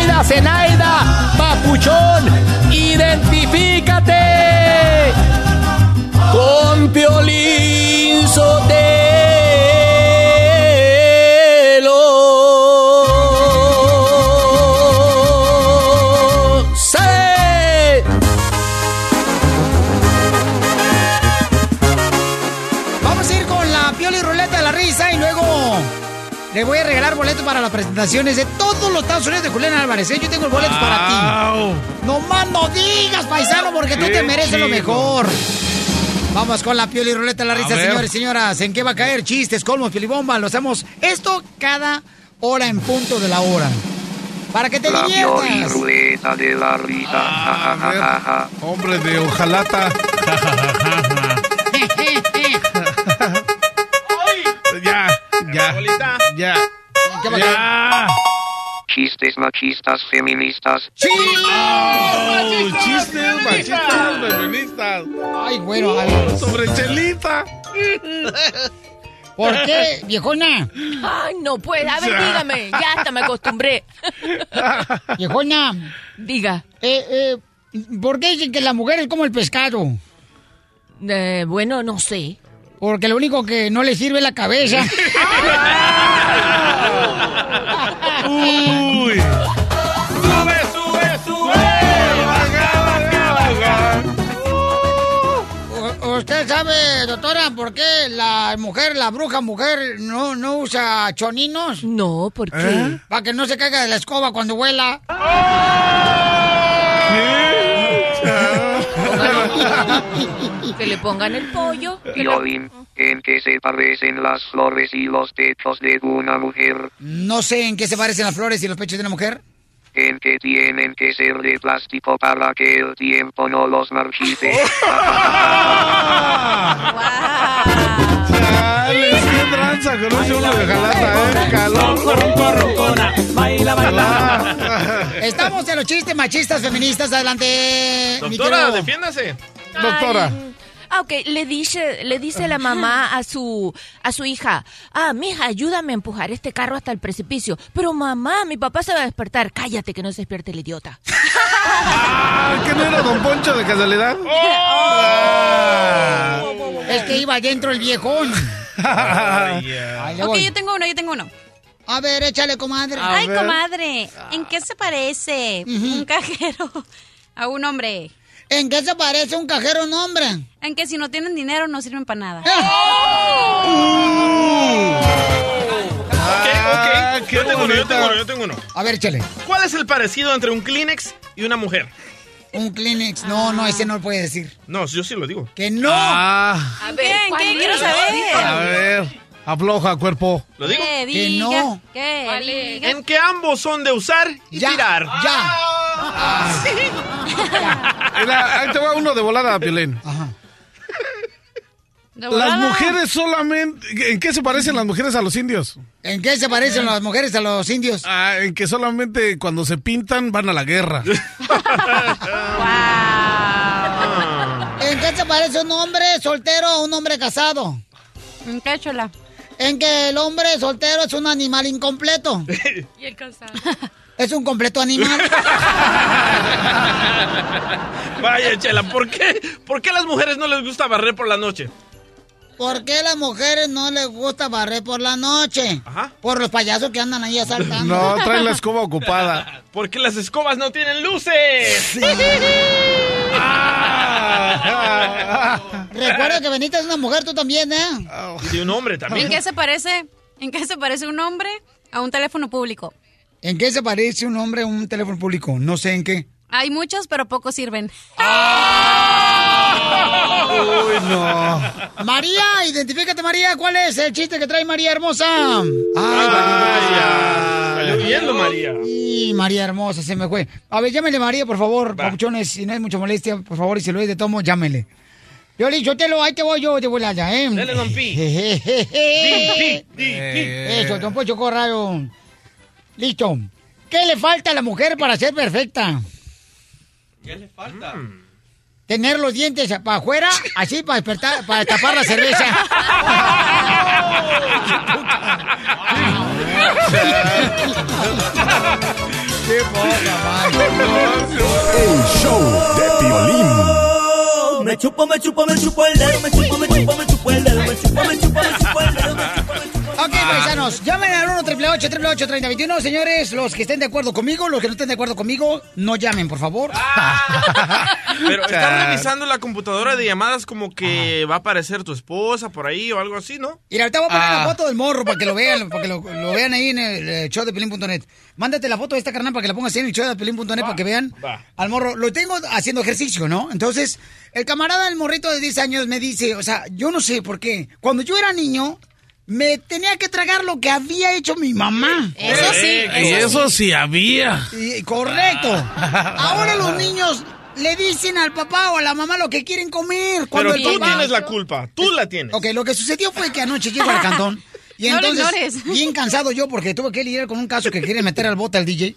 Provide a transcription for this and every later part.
Zenaida, Zenaida, papuchón, identifícate con Piolín. Presentaciones de todos los Estados Unidos de Julián Álvarez. ¿eh? Yo tengo el boleto para ti. No más no digas, paisano, porque tú te mereces lo mejor. Vamos con la Pioli Ruleta de la Risa, señores y señoras. ¿En qué va a caer? Chistes, colmos, piolibomba. Lo hacemos esto cada hora en punto de la hora. Para que te La Pioli diviertas. Ruleta de la Risa. Ja, ja, ja. Hombre de ojalata. ya, ya. Ya. Ya. Chistes machistas feministas. Oh, chistes machistas feministas. Ay, bueno, a ver. Sobre Chelita. ¿Por qué, viejona? Ay, no puede. A ver, dígame. Ya hasta me acostumbré. Viejona. Diga. Eh, eh, ¿Por qué dicen que la mujer es como el pescado? Eh, bueno, no sé. Porque lo único que no le sirve es la cabeza. Uy. Sube, sube, sube. Baja, baja, baja. ¿Usted sabe, doctora, por qué la mujer, la bruja mujer, no, no usa choninos? No, ¿por qué? ¿Eh? Para que no se caiga de la escoba cuando vuela. Que le pongan el pollo. ¿en qué se parecen las flores y los pechos de una mujer? No sé en qué se parecen las flores y los pechos de una mujer. En que tienen que ser de plástico para que el tiempo no los marchite. Qué tranza conoce uno de eh. Calor. Ah. Estamos en los chistes machistas feministas. Adelante. Doctora, defiéndase. Doctora. Ah, ok, le dice, le dice la mamá a su, a su hija, ah, mija, ayúdame a empujar este carro hasta el precipicio. Pero mamá, mi papá se va a despertar. Cállate que no se despierte el idiota. Ah, ¿qué no era Don Poncho de casualidad? Ah. Es que iba adentro el viejón. Ay, Ok, voy. yo tengo uno, yo tengo uno. A ver, échale, comadre. Ay, comadre, ¿en qué se parece un cajero a un hombre? ¿En qué se parece un cajero a un hombre? En que si no tienen dinero no sirven para nada. Ah, Ok, ok. qué Yo tengo uno, yo tengo uno, yo tengo uno. A ver, échale. ¿Cuál es el parecido entre un Kleenex y una mujer? Un Kleenex. No, no, ese no lo puede decir. No, yo sí lo digo. Que no. Ah, A ¿Qué? ¿Qué? Quiero saber. a ver. Afloja, cuerpo. ¿Lo digo? Que Que diga, no. que diga. En que ambos son de usar y Ya, tirar. ya. Mira, ahí te va uno de volada, Piolín. Ajá. Las mujeres solamente... ¿En qué se parecen las mujeres a los indios? ¿En qué se parecen las mujeres a los indios? Ah, en que solamente cuando se pintan van a la guerra. ¿En qué se parece un hombre soltero a un hombre casado? ¿En qué, chola? En que el hombre soltero es un animal incompleto. Y el casado. Es un completo animal. Vaya, Chela, ¿por qué, ¿por qué a las mujeres no les gusta barrer por la noche? ¿Por qué a las mujeres no les gusta barrer por la noche? Ajá. Por los payasos que andan ahí asaltando. No, trae la escoba ocupada. Porque las escobas no tienen luces. Recuerda que Benita es una mujer, tú también, ¿eh? Y de un hombre ¿En también. qué se parece? ¿En qué se parece un hombre a un teléfono público? ¿En qué se parece un hombre a un teléfono público? No sé en qué. Hay muchos, pero pocos sirven. Uy, no. María, identifícate, María. ¿Cuál es el chiste que trae María hermosa? Vaya. Salió huyendo, María. Y María hermosa, se me fue. A ver, llámele María, por favor, papuchones. Si no es mucha molestia, por favor, y si lo es de tomo, llámele. Yo le dicho, te lo, ahí te voy yo, te voy allá, ¿eh? Dale, don Pi. Di, di, pi. Eso, don Pocho Corrado. Listo. ¿Qué le falta a la mujer para ser perfecta? ¿Qué le falta? Tener los dientes para afuera, así para despertar, para tapar la cerveza. ¡Qué poca madre! El show de violín. Me chupo, me chupo, me chupo el dedo, me chupo, me chupo, me chupo el dedo, me chupo, me chupo, me chupo el dedo, paisanos, llamen al 1 888 3021 Señores, los que estén de acuerdo conmigo, los que no estén de acuerdo conmigo, no llamen, por favor. Pero están revisando la computadora de llamadas como que va a aparecer tu esposa por ahí o algo así, ¿no? Y ahorita voy a poner Ah. la foto del morro para que lo vean, para que lo, lo vean ahí en el show de pelín.net. Mándate la foto de esta carnal para que la pongas ahí en el show de pelín.net para que vean va. al morro. Lo tengo haciendo ejercicio, ¿no? Entonces, el camarada del morrito de 10 años me dice, o sea, yo no sé por qué. Cuando yo era niño, me tenía que tragar lo que había hecho mi mamá. Eso sí, Y eso sí había. Y- correcto. Ahora los niños le dicen al papá o a la mamá lo que quieren comer. Cuando Pero el tú papá- tienes la culpa, tú la tienes. Ok, lo que sucedió fue que anoche llego al cantón. Y No entonces, ignores. bien cansado yo porque tuve que lidiar con un caso que quiere meter al bote al DJ.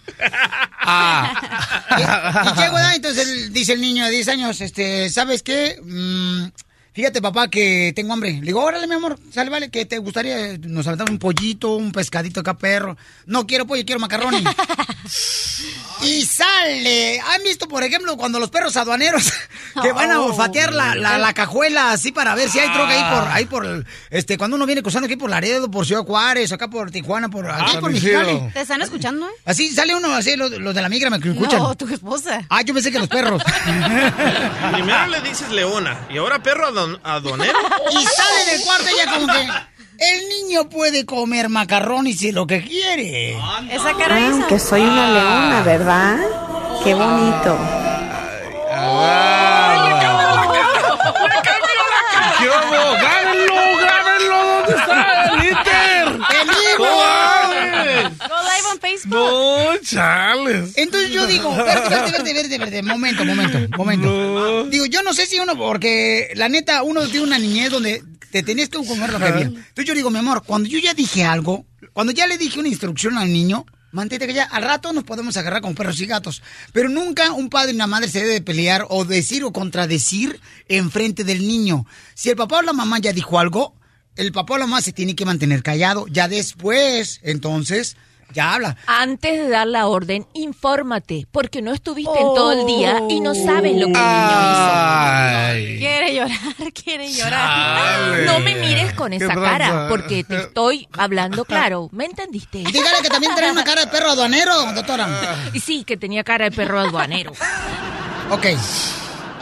Ah. Y llego, ¿verdad? entonces el- dice el niño de 10 años, este, ¿sabes qué? Mm, fíjate, papá, que tengo hambre. Le digo, órale, mi amor, sale, vale, que te gustaría, nos aventamos un pollito, un pescadito acá, perro. No quiero pollo, quiero macarrones. y sale. ¿Han visto, por ejemplo, cuando los perros aduaneros que van a Oh. olfatear la, la, la cajuela así para ver si hay droga ahí por, ahí por, este, cuando uno viene cruzando aquí por Laredo, por Ciudad Juárez, acá por Tijuana, por aquí Ah, por mi Mexicali? ¿Te están escuchando, eh? Así sale uno, así, los, los de la migra me escuchan. No, tu esposa. Ah, yo pensé que los perros. Primero le dices leona y ahora perro adon- adonero. y sale del cuarto ella como que el niño puede comer macarrones y lo que quiere. Esa cara esa. que soy una leona, ¿verdad? Qué bonito. ¡Grábenlo! ¡Grábenlo! ¿Dónde está el Inter? ¡El hijo! Go live on Facebook. No, chales. Entonces yo digo, verde, verde, verde, verde, verde, momento, momento, momento. Digo, yo no sé si uno, porque la neta, uno tiene una niñez donde te tenías que comer lo que había. Entonces yo digo, mi amor, cuando yo ya dije algo, cuando ya le dije una instrucción al niño, mantente que ya al rato nos podemos agarrar como perros y gatos. Pero nunca un padre y una madre se debe de pelear o decir o contradecir en frente del niño. Si el papá o la mamá ya dijo algo, el papá o la mamá se tiene que mantener callado. Ya después, entonces, ya habla. Antes de dar la orden, infórmate, porque no estuviste en todo el día y no sabes lo que el niño Ay. Quiere llorar, quiere llorar. Hizo. No me mires con esa cara, porque te estoy hablando claro. ¿Me entendiste? Dígale que también trae una cara de perro aduanero, doctora. Y sí, que tenía cara de perro aduanero. Ok.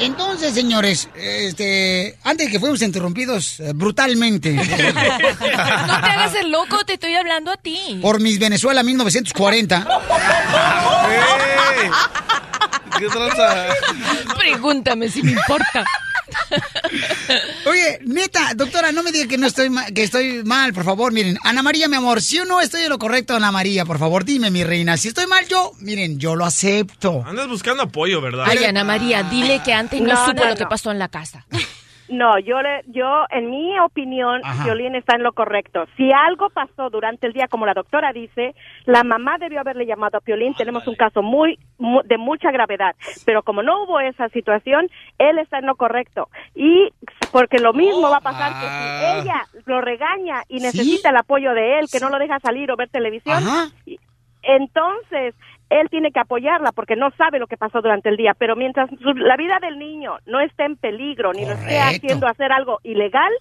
Entonces, señores, este, antes de que fuimos interrumpidos eh, brutalmente No te hagas el loco, te estoy hablando a ti. por Miss Venezuela 1940, ¡Ey! ¿Qué tranza? Pregúntame si me importa. Oye, neta, doctora, no me diga que no estoy ma- que estoy mal, por favor, miren. Ana María, mi amor, si o no estoy en lo correcto, Ana María, por favor, dime, mi reina. Si estoy mal yo, miren, yo lo acepto. Andas buscando apoyo, ¿verdad? Ay, Ana María, dile que antes no, No, supo no, lo que pasó en la casa. No, yo le, yo, en mi opinión, Ajá. Violín está en lo correcto. Si algo pasó durante el día, como la doctora dice, la mamá debió haberle llamado a Piolín. Tenemos un caso muy, mu- de mucha gravedad. Pero como no hubo esa situación, él está en lo correcto. Y porque lo mismo va a pasar que si ella lo regaña y necesita el apoyo de él, que no lo deja salir o ver televisión, Ajá. entonces él tiene que apoyarla porque no sabe lo que pasó durante el día. Pero mientras su- la vida del niño no esté en peligro ni lo esté haciendo hacer algo ilegal,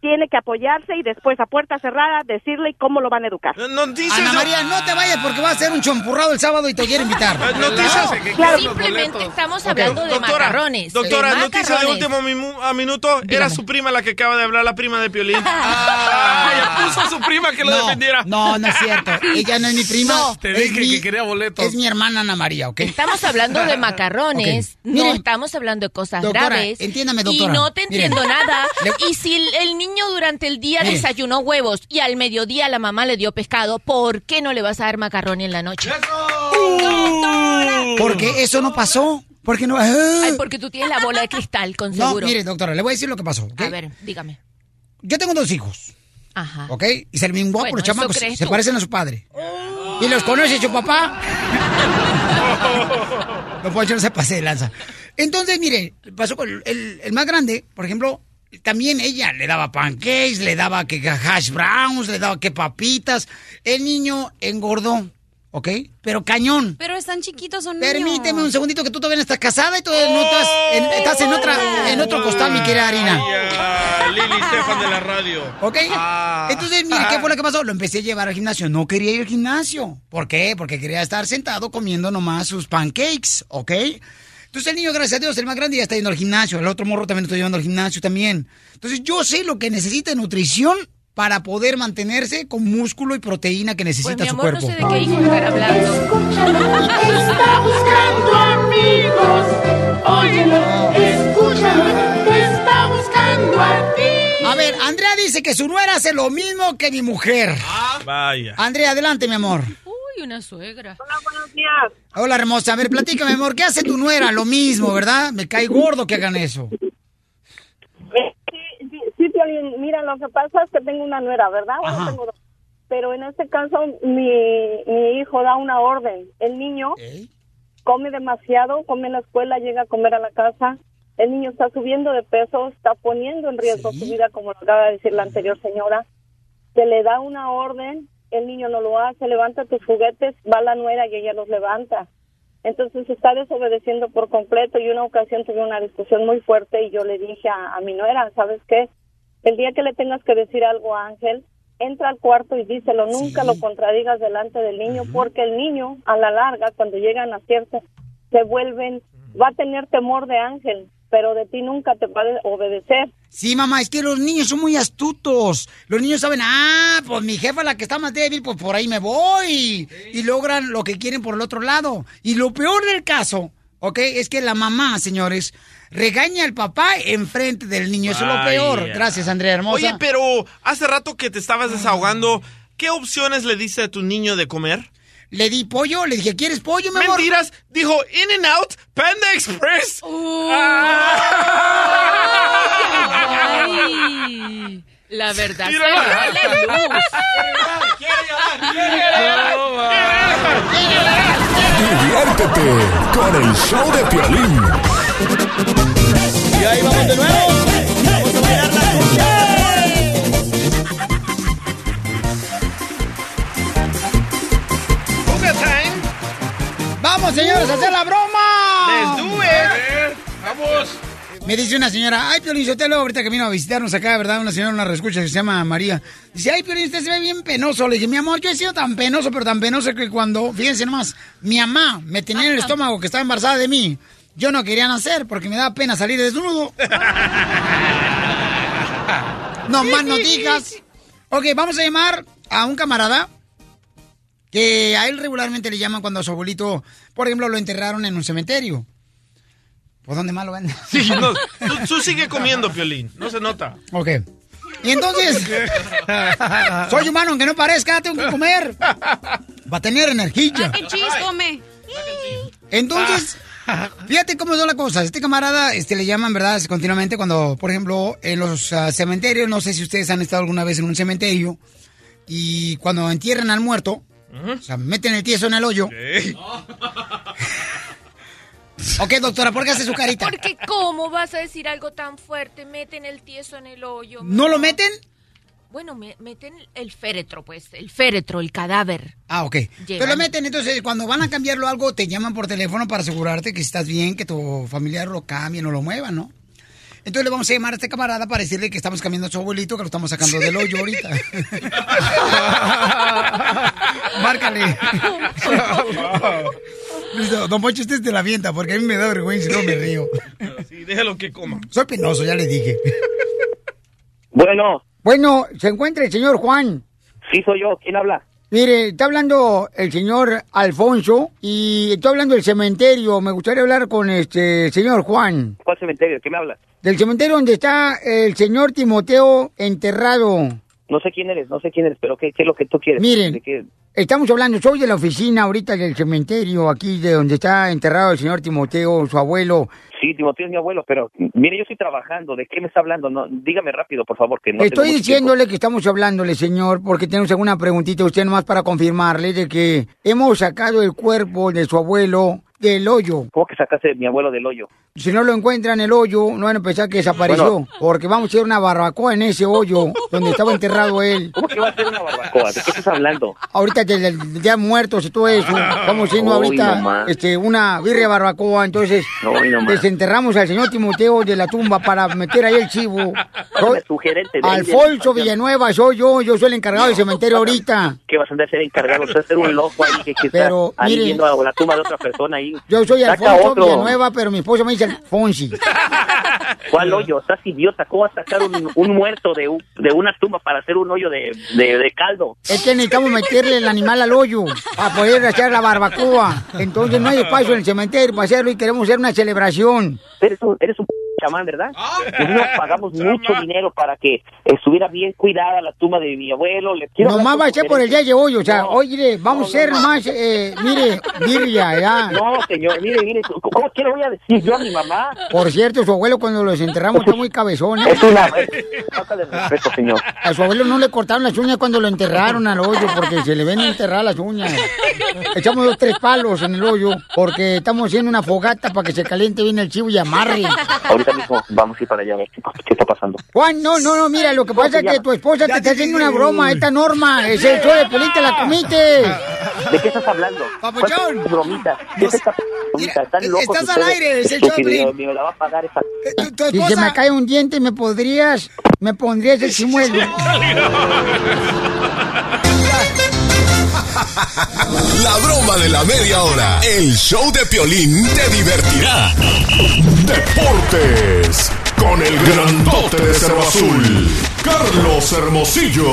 tiene que apoyarse y después a puerta cerrada decirle cómo lo van a educar. Ana María, no te vayas porque va a ser un chompurrado el sábado y te quiero invitar. Noticias. Simplemente estamos hablando de Doctora, macarrones. Doctora, de noticia de último a minuto. Era su prima la que acaba de hablar, la prima de Piolín. Ah, ya puso a su prima que lo No, defendiera. No, no es cierto. Ella no es mi prima. No. Te es dije mi- que quería boletos. Es mi hermana Ana María, ¿ok? Estamos hablando de macarrones, no Miren, estamos hablando de cosas doctora, graves. entiéndame, Y doctora. no te Miren. entiendo nada. Y si el, el niño durante el día Miren. desayunó huevos y al mediodía la mamá le dio pescado, ¿por qué no le vas a dar macarrón en la noche? Porque eso no pasó. Porque no. Ay, porque tú tienes la bola de cristal, con No, seguro. mire, doctora, le voy a decir lo que pasó. ¿ok? A ver, dígame. Yo tengo dos hijos, Ajá. ¿ok? Y se guapos Bueno, los eso chamacos. Se tú. parecen a su padre. ¿Y los conoce su papá? No Poncho no se pase de lanza. Entonces, mire, pasó con el, el- el más grande, por ejemplo, también ella le daba pancakes, le daba que hash browns, le daba que papitas. El niño engordó, ¿ok? Pero cañón. Pero están chiquitos, son niños. Permíteme un segundito que tú todavía no estás casada y todavía no estás en, estás en otra en otro costal, mi querida Harina. Lili Stefan de la radio. ¿Ok? Ah. Entonces, mire, ¿qué fue lo que pasó? Lo empecé a llevar al gimnasio. No quería ir al gimnasio. ¿Por qué? Porque quería estar sentado comiendo nomás sus pancakes, ¿ok? Entonces el niño, gracias a Dios, el más grande ya está yendo al gimnasio. El otro morro también lo estoy llevando al gimnasio también. Entonces yo sé lo que necesita de nutrición para poder mantenerse con músculo y proteína que Pues necesita mi su amor, no cuerpo. sé de qué hijo estar hablando. Está buscando amigos. Óyelo, escúchalo. Está buscando a ti. A ver, Andrea dice que su nuera hace lo mismo que mi mujer. Vaya. Andrea, adelante, mi amor. Una suegra. Hola, buenos días. Hola, hermosa. A ver, platícame, amor. ¿Qué hace tu nuera? Lo mismo, ¿verdad? Me cae gordo que hagan eso. Sí, sí, sí, mira, lo que pasa es que tengo una nuera, ¿verdad? Bueno, Ajá. tengo dos. Pero en este caso, mi, mi hijo da una orden. El niño come demasiado, come en la escuela, llega a comer a la casa. El niño está subiendo de peso, está poniendo en riesgo su vida, como lo acaba de decir la anterior señora. Se le da una orden, el niño no lo hace, levanta tus juguetes, va la nuera y ella los levanta. Entonces está desobedeciendo por completo y una ocasión tuve una discusión muy fuerte y yo le dije a, a mi nuera, ¿sabes qué? El día que le tengas que decir algo a Ángel, entra al cuarto y díselo, nunca lo contradigas delante del niño porque el niño a la larga cuando llegan a cierta se vuelven, va a tener temor de Ángel, pero de ti nunca te va a obedecer. Sí, mamá, es que los niños son muy astutos. Los niños saben, ah, pues mi jefa la que está más débil, pues por ahí me voy. Y logran lo que quieren por el otro lado. Y lo peor del caso, ¿ok? Es que la mamá, señores, regaña al papá enfrente del niño. Eso es lo peor. Gracias, Andrea Hermosa. Oye, pero hace rato que te estabas desahogando, ¿qué opciones le diste a tu niño de comer? Le di pollo, le dije, ¿quieres pollo, mi amor? Mentiras, dijo In and Out, Panda Express. Ay, la verdad Mira. Diviértete con el show de Piolín. Y ahí vamos de nuevo. Señores, a hacer la broma! Let's do it. Vamos. Me dice una señora, ay, Piolín Sotelo, ahorita que vino a visitarnos acá, ¿verdad? Una señora, una reescucha que se llama María. Dice, ay, Piolín, usted se ve bien penoso. Le dije, mi amor, yo he sido tan penoso, pero tan penoso que cuando, fíjense nomás, mi mamá me tenía en el estómago que estaba embarazada de mí. Yo no quería nacer porque me daba pena salir desnudo. no más no digas. Ok, vamos a llamar a un camarada que a él regularmente le llaman cuando a su abuelito, por ejemplo, lo enterraron en un cementerio. ¿Por dónde más lo ven? Sí, no, tú, tú sigue comiendo, Piolín. No se nota. Ok. Y entonces, soy humano, aunque no parezca, tengo que comer. Va a tener energía. ¡Qué chis come! Entonces, Fíjate cómo son las cosas. Este camarada este, le llaman, ¿verdad? Continuamente cuando, por ejemplo, en los ah, cementerios, no sé si ustedes han estado alguna vez en un cementerio, y cuando entierran al muerto, o sea, meten el tieso en el hoyo. ok, doctora, ¿por qué hace su carita? Porque ¿cómo vas a decir algo tan fuerte? Meten el tieso en el hoyo. ¿No lo meten? Bueno, me- meten el féretro, pues, el féretro, el cadáver. Ah, ok. Pero lo meten, entonces, cuando van a cambiarlo algo, te llaman por teléfono para asegurarte que estás bien, que tu familiar lo cambie, no lo mueva, ¿no? Entonces le vamos a llamar a este camarada para decirle que estamos cambiando a su abuelito, que lo estamos sacando del hoyo ahorita. Márcale. Listo, don Poncho, usted te la avienta, porque a mí me da vergüenza y no me río. Sí, déjalo que coma. Soy penoso, ya le dije. Bueno. Bueno, ¿se encuentra el señor Juan? Sí, soy yo. ¿Quién habla? Mire, está hablando el señor Alfonso y está hablando del cementerio. Me gustaría hablar con este el señor Juan. ¿Cuál cementerio? ¿Qué me hablas? Del cementerio donde está el señor Timoteo enterrado. No sé quién eres, no sé quién eres, pero ¿qué, qué es lo que tú quieres? Miren. ¿De qué? Estamos hablando, soy de la oficina ahorita del cementerio, aquí de donde está enterrado el señor Timoteo, su abuelo. Sí, Timoteo es mi abuelo, pero mire, yo estoy trabajando. ¿De qué me está hablando? No, dígame rápido, por favor, que no Estoy diciéndole que estamos hablándole, señor, porque tenemos alguna preguntita usted nomás para confirmarle de que hemos sacado el cuerpo de su abuelo del hoyo. ¿Cómo que sacaste a mi abuelo del hoyo? Si no lo encuentran en el hoyo, no van a pensar que desapareció, Bueno. porque vamos a hacer una barbacoa en ese hoyo donde estaba enterrado él. ¿Cómo que va a ser una barbacoa? ¿De qué estás hablando? Ahorita del día muertos y todo eso, estamos haciendo ahorita no más. este, una birria barbacoa, entonces desenterramos al señor Timoteo de la tumba para meter ahí el chivo. Alfonso Villanueva, soy yo, yo soy el encargado del cementerio ahorita. ¿Qué vas a andar a ser encargado? Vas a ser un loco ahí que, que Pero, está ahí mire- viendo a la tumba de otra persona ahí. Yo soy Saca Alfonso otro. Villanueva, pero mi esposa me dice Alfonsi. ¿Cuál hoyo? Estás idiota. ¿Cómo vas a sacar un, un muerto de, un- de una tumba para hacer un hoyo de, de, de caldo? Es que necesitamos meterle el animal al hoyo para poder hacer la barbacoa. Entonces no hay espacio en el cementerio para hacerlo y queremos hacer una celebración. Eres un, eres un chamán, ¿verdad? Nosotros pagamos mucho dinero para que estuviera bien cuidada la tumba de mi abuelo. Le quiero Nomás va a ser por el día de hoy, o sea, No. oye, vamos a hacer más, eh, mire, birria, ya. No, señor, mire, mire, ¿cómo qué le voy a decir yo a mi mamá? Por cierto, su abuelo cuando los enterramos está muy cabezón. ¿eh? Es una falta de respeto, señor. A su abuelo no le cortaron las uñas cuando lo enterraron al hoyo porque se le ven enterrar las uñas. Echamos dos, tres palos en el hoyo porque estamos haciendo una fogata para que se caliente bien el chivo y amarre. Ahorita mismo vamos a ir para allá a ver qué, qué está pasando. Juan, no, no, no, mira, lo que pasa es que tu esposa te está haciendo una broma, esta norma, es el show de Pelín, te la comiste. ¿De qué estás hablando? Papuchón. ¿Cuál bromita? ¿Qué es esta bromita? Están locos estás al aire, es el show de la va a pagar esa... Si se me cae un diente, ¿me podrías, me pondrías el chimuelo? La broma de la media hora. El show de Piolín te divertirá. Deportes. Con el grandote de Cerro Azul. Carlos Hermosillo.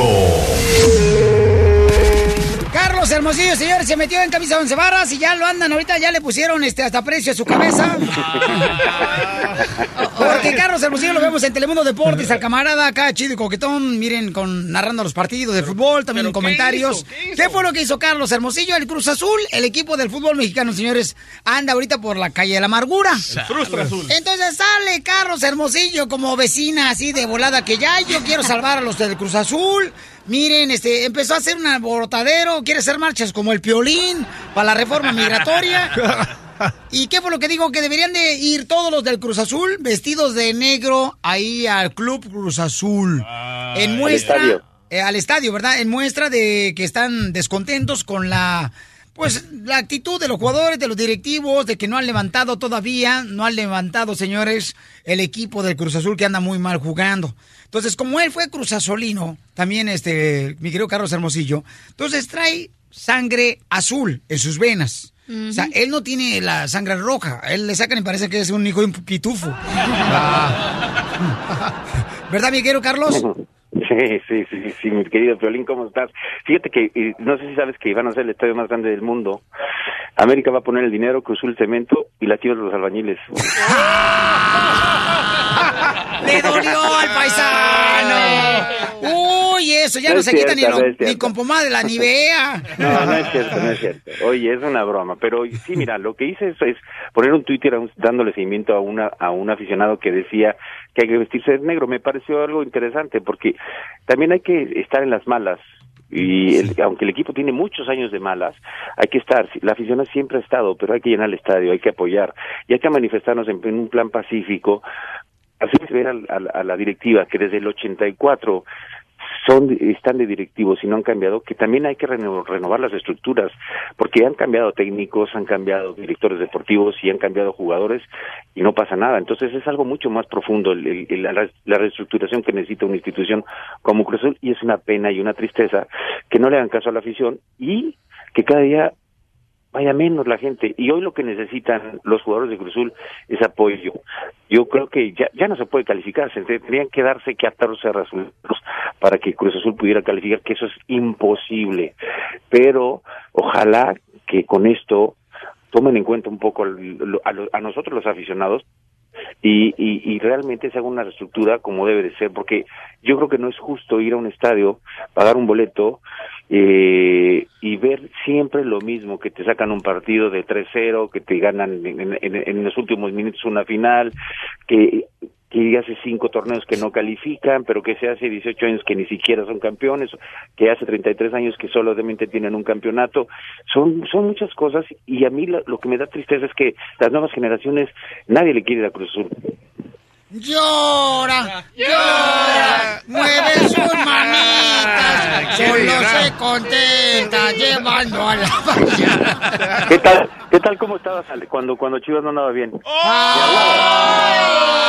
Carlos Hermosillo, señores, se metió en camisa once varas y ya lo andan ahorita, ya le pusieron este hasta precio a su cabeza. Carlos Hermosillo lo vemos en Telemundo Deportes, al camarada acá, chido y coquetón, miren, con narrando los partidos de fútbol, también en comentarios. ¿Qué, fue lo que hizo Carlos Hermosillo? El Cruz Azul, el equipo del fútbol mexicano, señores, anda ahorita por la calle de la amargura. frustra Azul. Entonces sale Carlos Hermosillo como vecina así de volada que ya yo quiero salvar a los del Cruz Azul. Miren, este, empezó a hacer un alborotadero, quiere hacer marchas como el Piolín para la reforma migratoria. ¿Y qué fue lo que digo? Que deberían de ir todos los del Cruz Azul vestidos de negro ahí al Club Cruz Azul. en Al muestra... estadio. eh, al estadio, ¿verdad? En muestra de que están descontentos con la... Pues la actitud de los jugadores, de los directivos, de que no han levantado todavía, no han levantado, señores, el equipo del Cruz Azul que anda muy mal jugando. Entonces, como él fue Cruz Azulino, también este, mi querido Carlos Hermosillo, entonces trae sangre azul en sus venas. O sea, él no tiene la sangre roja. A él le sacan y parece que es un hijo de un pitufo. ¿Verdad, mi querido Carlos? Sí, sí, sí, sí, mi querido Piolín, ¿cómo estás? Fíjate que, eh, no sé si sabes que van a ser el estadio más grande del mundo. América va a poner el dinero, Cruzul el cemento y la Chivas los albañiles. ¡Le dolió al paisano! Oye, eso ya No no, es se quita ni, no ni con pomada de la Nivea. No, no es cierto, no es cierto. Oye, es una broma, pero sí, mira, lo que hice es, es poner un Twitter a un- dándole seguimiento a una a un aficionado que decía que hay que vestirse de negro. Me pareció algo interesante porque también hay que estar en las malas. Y el- aunque el equipo tiene muchos años de malas, hay que estar. La afición siempre ha estado, pero hay que llenar el estadio, hay que apoyar y hay que manifestarnos en, en un plan pacífico. Así ver al- al- a la directiva que desde el 84 son están de directivos y no han cambiado, que también hay que reno- renovar las estructuras, porque han cambiado técnicos, han cambiado directores deportivos y han cambiado jugadores y no pasa nada. Entonces es algo mucho más profundo el- la reestructuración que necesita una institución como Cruz Azul y es una pena y una tristeza que no le hagan caso a la afición y que cada día vaya menos la gente. Y hoy lo que necesitan los jugadores de Cruz Azul es apoyo. Yo creo que ya, no se puede calificar, se tendrían que darse 14 resultados para que Cruz Azul pudiera calificar, que eso es imposible. Pero ojalá que con esto tomen en cuenta un poco a, a nosotros los aficionados y, y, y realmente se haga una reestructura como debe de ser, porque yo creo que no es justo ir a un estadio, pagar un boleto eh, y ver siempre lo mismo, que te sacan un partido de 3-0, que te ganan en, en- en- los últimos minutos una final, que que hace cinco torneos que no califican, pero que se hace 18 años que ni siquiera son campeones, que hace 33 años que solamente tienen un campeonato. Son, son muchas cosas y a mí lo, lo que me da tristeza es que las nuevas generaciones, nadie le quiere ir a Cruz Azul. Llora, llora, mueve sus manitas, solo se contenta llevando a la mañana. ¿Qué tal? ¿Qué tal cómo estabas Ale, cuando cuando Chivas no andaba bien?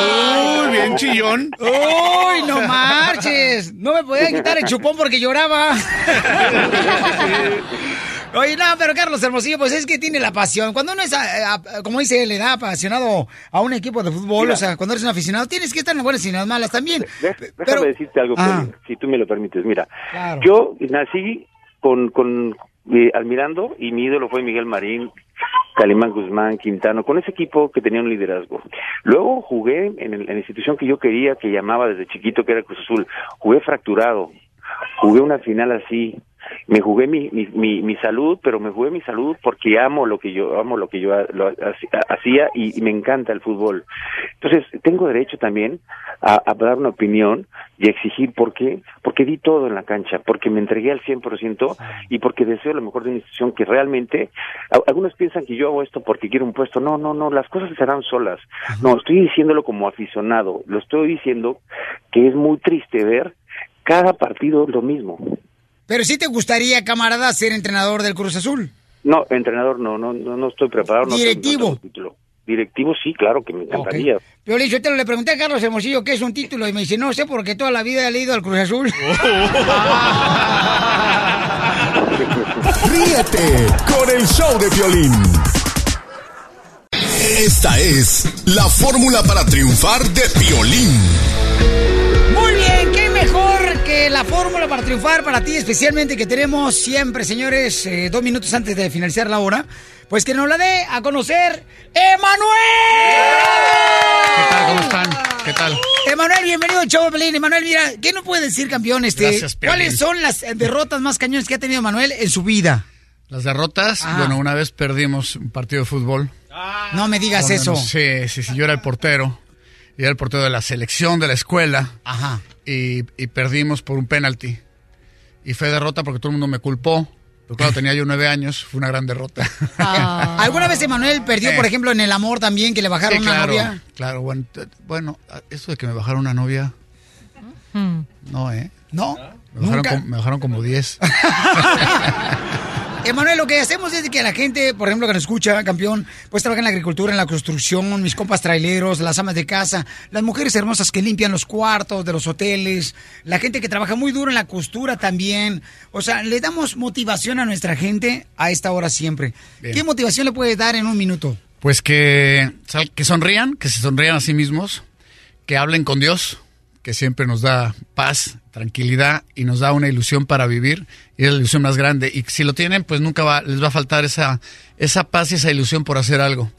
Uy, bien chillón. ¡Uy, no marches! No me podía quitar el chupón porque lloraba. Oye, no, pero Carlos Hermosillo, pues es que tiene la pasión. Cuando uno es, a- a- como dice, le da apasionado a un equipo de fútbol, Mira. o sea, cuando eres un aficionado, tienes que estar en las buenas y en las malas también. De- déjame decirte algo, Ah. Si tú me lo permites. Mira, Claro. yo nací con, con eh, admirando y mi ídolo fue Miguel Marín, Calimán Guzmán, Quintano, con ese equipo que tenía un liderazgo. Luego jugué en, el- en la institución que yo quería, que llamaba desde chiquito, que era Cruz Azul. Jugué fracturado, jugué una final así. Me jugué mi, mi, mi, mi salud, pero me jugué mi salud porque amo lo que yo amo lo que yo lo ha- hacía y, y me encanta el fútbol. Entonces tengo derecho también a, a dar una opinión y a exigir por qué, porque di todo en la cancha, porque me entregué al 100% y porque deseo lo mejor de una institución que realmente a- algunos piensan que yo hago esto porque quiero un puesto. No, no, no, las cosas se harán solas. No, estoy diciéndolo como aficionado, lo estoy diciendo que es muy triste ver cada partido lo mismo. Pero sí te gustaría, camarada, ser entrenador del Cruz Azul. No, entrenador, no, no, no, no estoy preparado. no tengo- Directivo. no tengo título. Directivo, sí, claro que me encantaría. Yo le, yo te lo le pregunté a Carlos Hermosillo qué es un título y me dice, no sé, porque toda la vida he leído al Cruz Azul. Ríete con el show de violín. Esta es la fórmula para triunfar de violín. La fórmula para triunfar para ti, especialmente que tenemos siempre, señores, eh, dos minutos antes de finalizar la hora, pues que nos la dé a conocer Emanuel. ¿Qué tal? ¿Cómo están? ¿Qué tal? Emanuel, bienvenido al show Pelín. Emanuel, mira, ¿qué no puede decir, campeón? Este, Gracias. ¿Cuáles son las derrotas más cañones que ha tenido Emanuel en su vida? Las derrotas, Ah. bueno, una vez perdimos un partido de fútbol. No me digas eso. sí, sí, sí, yo era el portero. Y era el portero de la selección de la escuela. Ajá. Y, y perdimos por un penalti. Y fue derrota porque todo el mundo me culpó. Pero claro, tenía yo nueve años, fue una gran derrota. ¿Alguna vez Emanuel perdió, Eh. por ejemplo, en el amor también, que le bajaron Sí, una claro, novia? Claro, bueno, bueno, eso de que me bajaron una novia, no, ¿eh? ¿No? Me bajaron, ¿Nunca? como, me bajaron como 10. Emanuel, lo que hacemos es que la gente, por ejemplo, que nos escucha, campeón, pues trabaja en la agricultura, en la construcción, mis compas traileros, las amas de casa, las mujeres hermosas que limpian los cuartos de los hoteles, la gente que trabaja muy duro en la costura también. O sea, le damos motivación a nuestra gente a esta hora siempre. Bien. ¿Qué motivación le puedes dar en un minuto? Pues que, que sonrían, que se sonrían a sí mismos, que hablen con Dios, que siempre nos da paz, tranquilidad y nos da una ilusión para vivir y es la ilusión más grande. Y si lo tienen, pues nunca va, les va a faltar esa, esa paz y esa ilusión por hacer algo.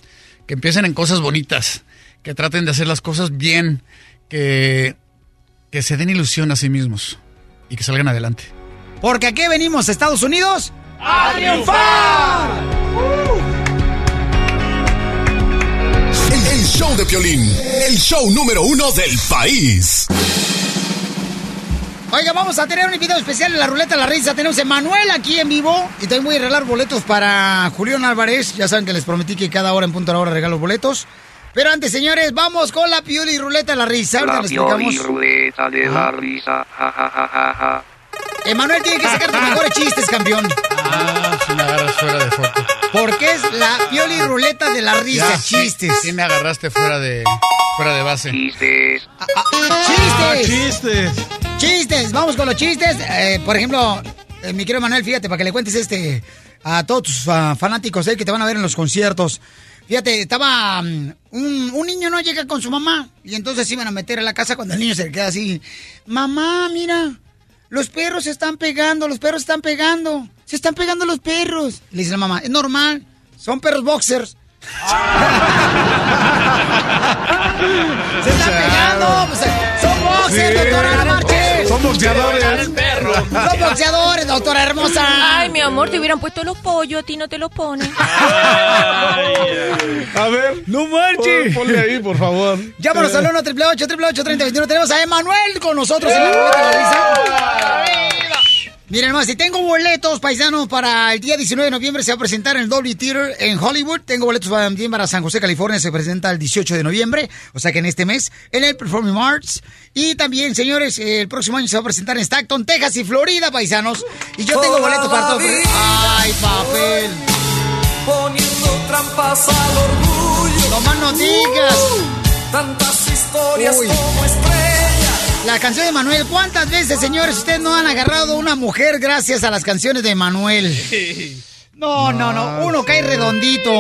Que empiecen en cosas bonitas, que traten de hacer las cosas bien, que, que se den ilusión a sí mismos. y que salgan adelante. Porque aquí venimos, Estados Unidos. ¡A triunfar! Show de Piolín, el show número uno del país. Oiga, vamos a tener un invitado especial en la ruleta de la risa. Tenemos a Manuel aquí en vivo y también voy a regalar boletos para Julián Álvarez. Ya saben que les prometí que cada hora en punto a la hora regalo boletos. Pero antes, señores, vamos con la pioli ruleta de la risa. La les pioli ruleta de la risa. Ja, ja, ja, ja, ja. Emanuel tiene que sacar tus mejores chistes, campeón. Ah, si me agarras fuera de foco. Porque es la pioli ruleta de la risa. Ya, sí, chistes. Sí, me agarraste fuera de, fuera de base. Chistes. ¡Chistes! chistes. Chistes, vamos con los chistes. Eh, por ejemplo, eh, mi querido Manuel, fíjate, para que le cuentes este a todos tus ah, fanáticos eh, que te van a ver en los conciertos. Fíjate, estaba mm, un, un niño no llega con su mamá y entonces iban a meter a la casa cuando el niño se queda así. Mamá, mira, los perros se están pegando, los perros se están pegando, se están pegando los perros. Le dice la mamá, es normal, son perros boxers. se están pegando, pues, son boxers, Sí. doctora, no marches. Son boxeadores. Son boxeadores, doctora hermosa. Ay, mi amor, te hubieran puesto los pollos, a ti no te los ponen. A ver. No marches. Pon- Ponle ahí, por favor. Llámanos al 1 888 3021 Tenemos a Emanuel con nosotros en la ruleta de la risa. Miren más, si tengo boletos paisanos para el día 19 de noviembre se va a presentar en el Dolby Theater en Hollywood. Tengo boletos también para San José, California, se presenta el 18 de noviembre, o sea que en este mes, en el Performing Arts. Y también, señores, el próximo año se va a presentar en Stockton, Texas y Florida, paisanos. Y yo tengo boletos para todos. ¡Ay, papel! Poniendo trampas al orgullo. ¡No más no digas! Tantas historias Uy. como estrellas. La canción de Manuel. ¿Cuántas veces, señores, ustedes no han agarrado una mujer gracias a las canciones de Manuel? No, no, no. Uno cae redondito.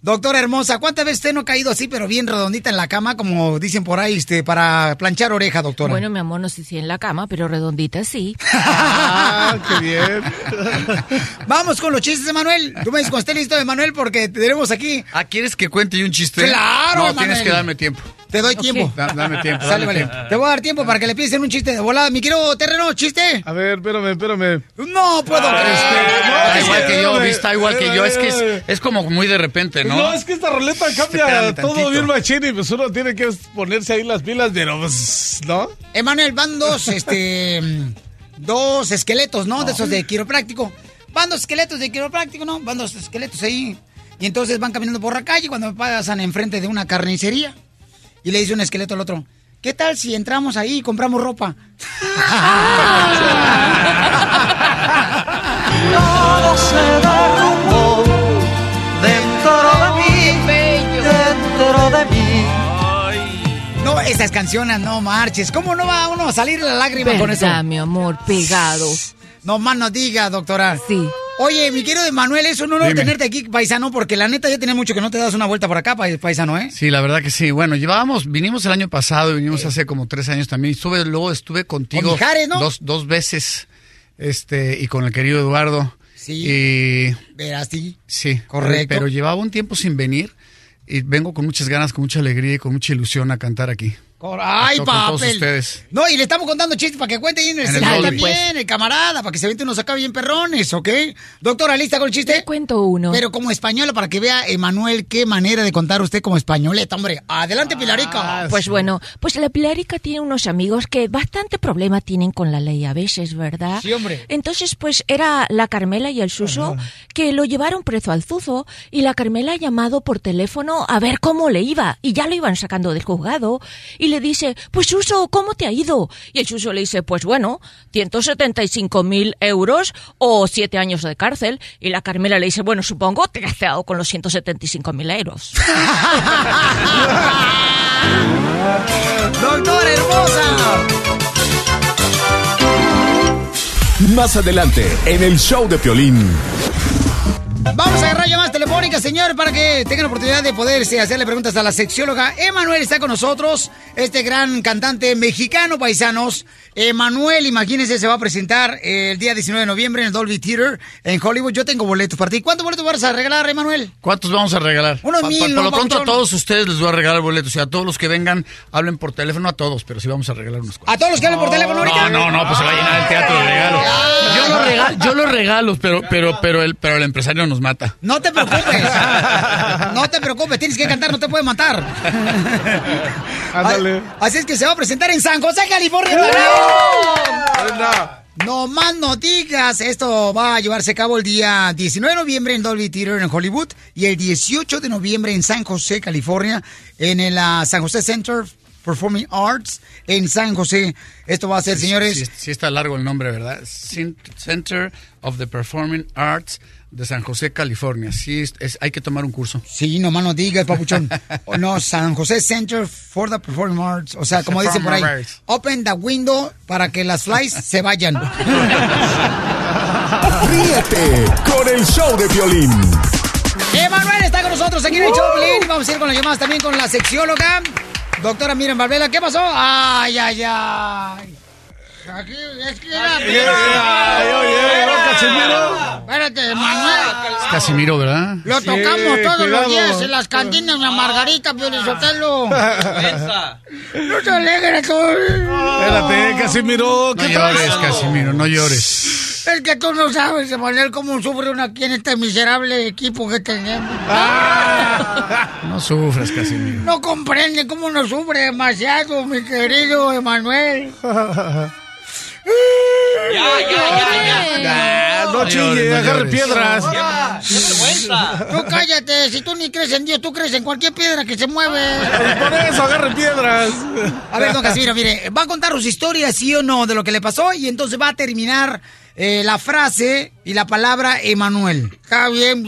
Doctora hermosa, ¿cuántas veces usted no ha caído así, pero bien redondita en la cama, como dicen por ahí, este, para planchar oreja, doctora? Bueno, mi amor, no sé si en la cama, pero redondita sí. Ah, qué bien. Vamos con los chistes de Manuel. Tú me dices cuando esté listo de Manuel porque tenemos aquí. Ah, ¿quieres que cuente yo un chiste? ¡Claro, No, tienes que darme tiempo. Te doy tiempo. Da- dame tiempo, Sale, dame vale. tiempo. Te voy a dar tiempo para que le piensen un chiste de volada. Mi quiero terreno, chiste. A ver, espérame, espérame. No puedo creer. Está igual que yo. Está igual que yo. Es que es, es como muy de repente, ¿no? No, es que esta ruleta cambia Espérame todo tantito. bien machín y pues uno tiene que ponerse ahí las pilas, pero pues, ¿no? Emanuel, van dos, este, dos esqueletos, ¿no? De esos de quiropráctico. Van dos esqueletos de quiropráctico, ¿no? Van dos esqueletos ahí. Y entonces van caminando por la calle cuando pasan enfrente de una carnicería. Y le dice un esqueleto al otro, ¿qué tal si entramos ahí y compramos ropa? Todo se derrumbó dentro de mí, dentro de mí. No, esas canciones, no marches. ¿Cómo no va uno a salir la lágrima con eso? Mi amor, pegado. No más no diga, doctora. Sí. Oye, mi querido Emanuel, es un honor tenerte aquí, paisano, porque la neta ya tenía mucho que no te das una vuelta por acá, pa- paisano, ¿eh? Sí, la verdad que sí. Bueno, llevábamos, vinimos el año pasado y vinimos hace como tres años también. Estuve, luego estuve contigo Con Mijares, ¿no? dos, dos veces, este, y con el querido Eduardo. Sí. Y Verás, sí. sí, Correcto. Pero llevaba un tiempo sin venir y vengo con muchas ganas, con mucha alegría y con mucha ilusión a cantar aquí. Ay, todos papel. No, y le estamos contando chistes para que cuente ahí en el En también, el camarada, para que se vente unos acá bien perrones, ¿ok? Doctora, ¿lista con el chiste? Te cuento uno. Pero como española, para que vea, Emanuel, qué manera de contar usted como españoleta, hombre. Adelante, Pilarica. Pues bueno, pues la Pilarica tiene unos amigos que bastante problema tienen con la ley a veces, ¿verdad? Sí, hombre. Entonces, pues era la Carmela y el Suso que lo llevaron preso al Zuzo y la Carmela ha llamado por teléfono a ver cómo le iba y ya lo iban sacando del juzgado y le dice, pues Suso, ¿cómo te ha ido? Y el Suso le dice, pues bueno, 175 mil euros o siete años de cárcel y la Carmela le dice, bueno, supongo te has quedado con los 175 mil euros. Doctora hermosa. Más adelante, en el show de Piolín. Vamos a agarrar llamadas telefónicas, señor, para que tengan la oportunidad de poderse hacerle preguntas a la sexióloga. Emanuel está con nosotros, este gran cantante mexicano, paisanos. Emanuel, imagínense, se va a presentar el día 19 de noviembre en el Dolby Theater en Hollywood. Yo tengo boletos para ti. ¿Cuántos boletos vas a regalar, Emanuel? ¿Cuántos vamos a regalar? Unos Pa- mil, Por ¿no, lo pronto a todos ustedes les voy a regalar boletos. Y a todos los que vengan, hablen por teléfono a todos, pero sí vamos a regalar unos cuantos. ¿A todos los que hablan por teléfono ahorita? No, no, no, pues se va a llenar el teatro de regalos. Yo los regalo, yo los regalo, pero, pero, pero el, pero el empresario nos mata. No te preocupes. No te preocupes, tienes que cantar, no te puede matar. Ándale. Así es que se va a presentar en San José, California. No más no digas. Esto va a llevarse a cabo el día 19 de noviembre en Dolby Theater en Hollywood y el 18 de noviembre en San José, California, en el ah, San José Center Performing Arts en San José. Esto va a ser, señores. Sí, sí está largo el nombre, ¿verdad? Center of the Performing Arts de San José, California. Sí, es- es- hay que tomar un curso. Sí, nomás no digas, papuchón. O no, San José Center for the Performing Arts. O sea, como dicen por ahí, Arts. open the window para que las flies se vayan. Ríete con el show de violín. Emanuel está con nosotros aquí en el show, Piolín, y Vamos a ir con las llamadas también con la sexióloga. Doctora Miren Barbela, ¿qué pasó? Ay, ay, ay. Aquí, es que era... Ay, oye, ¿no, Casimiro? Espérate, Manuel. Es Casimiro, ¿verdad? Lo tocamos todos los días en las cantinas de Margarita, Piolín Sotelo. No se alegre tú. Espérate, Casimiro. No ¿Qué llores? Casimiro, no llores. Es que tú no sabes, Emanuel, cómo sufre uno aquí en este miserable equipo que tenemos. No sufras, Casimiro. No comprende cómo uno sufre demasiado, mi querido Emanuel. Ya, ya, ya, ya. No No chille, no agarre piedras. ¡Qué vergüenza! Tú cállate, si tú ni crees en Dios, tú crees en cualquier piedra que se mueve. Por eso, agarre piedras. A ver, don Casimiro, mire, va a contar sus historias, sí o no, de lo que le pasó, y entonces va a terminar eh, la frase y la palabra Emanuel. Está bien.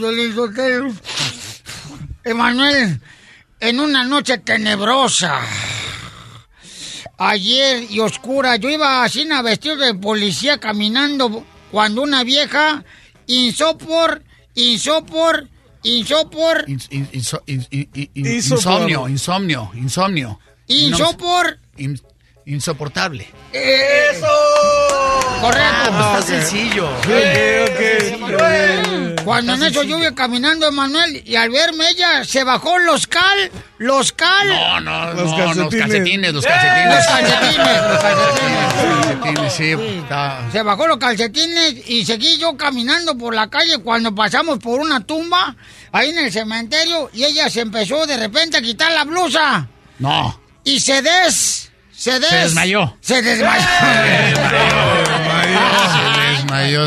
Emanuel, en una noche tenebrosa, ayer y oscura, yo iba así a vestido de policía caminando cuando una vieja insopor, insopor, insopor, In- in- inso- in- in- in- in- Hizo insomnio, por- insomnio, insomnio. insopor. In- insoportable. ¡Eso! Correcto. Ah, pues está sencillo. Cuando en eso yo iba caminando, Emanuel, y al verme ella, se bajó los cal, los cal. No, no, Los no, calcetines. los calcetines, los Los calcetines. calcetines, los calcetines. Calcetines, sí, está- Se bajó los calcetines y seguí yo caminando por la calle cuando pasamos por una tumba ahí en el cementerio y ella se empezó de repente a quitar la blusa No. y se des... Se, des, Se desmayó. Se desmayó. Se desmayó,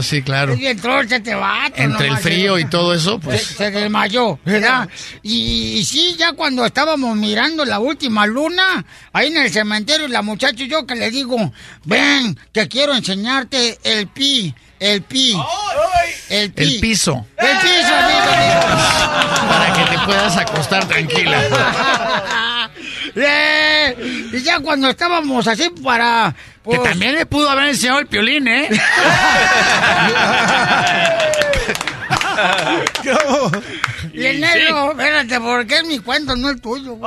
sí, claro. Es bien troche este. Entre el frío eh. y todo eso, se, pues. se desmayó, ¿verdad? Y, y sí, ya cuando estábamos mirando la última luna, ahí en el cementerio, la muchacha y yo que le digo, ven, que quiero enseñarte el pi, el pi, el pi. El piso. El piso, amigo, amigo. Para que te puedas acostar tranquila. Eh, Y ya cuando estábamos así para... Que pues, también le pudo haber enseñado el piolín, ¿eh? Y el negro, espérate, porque es mi cuento, no el tuyo.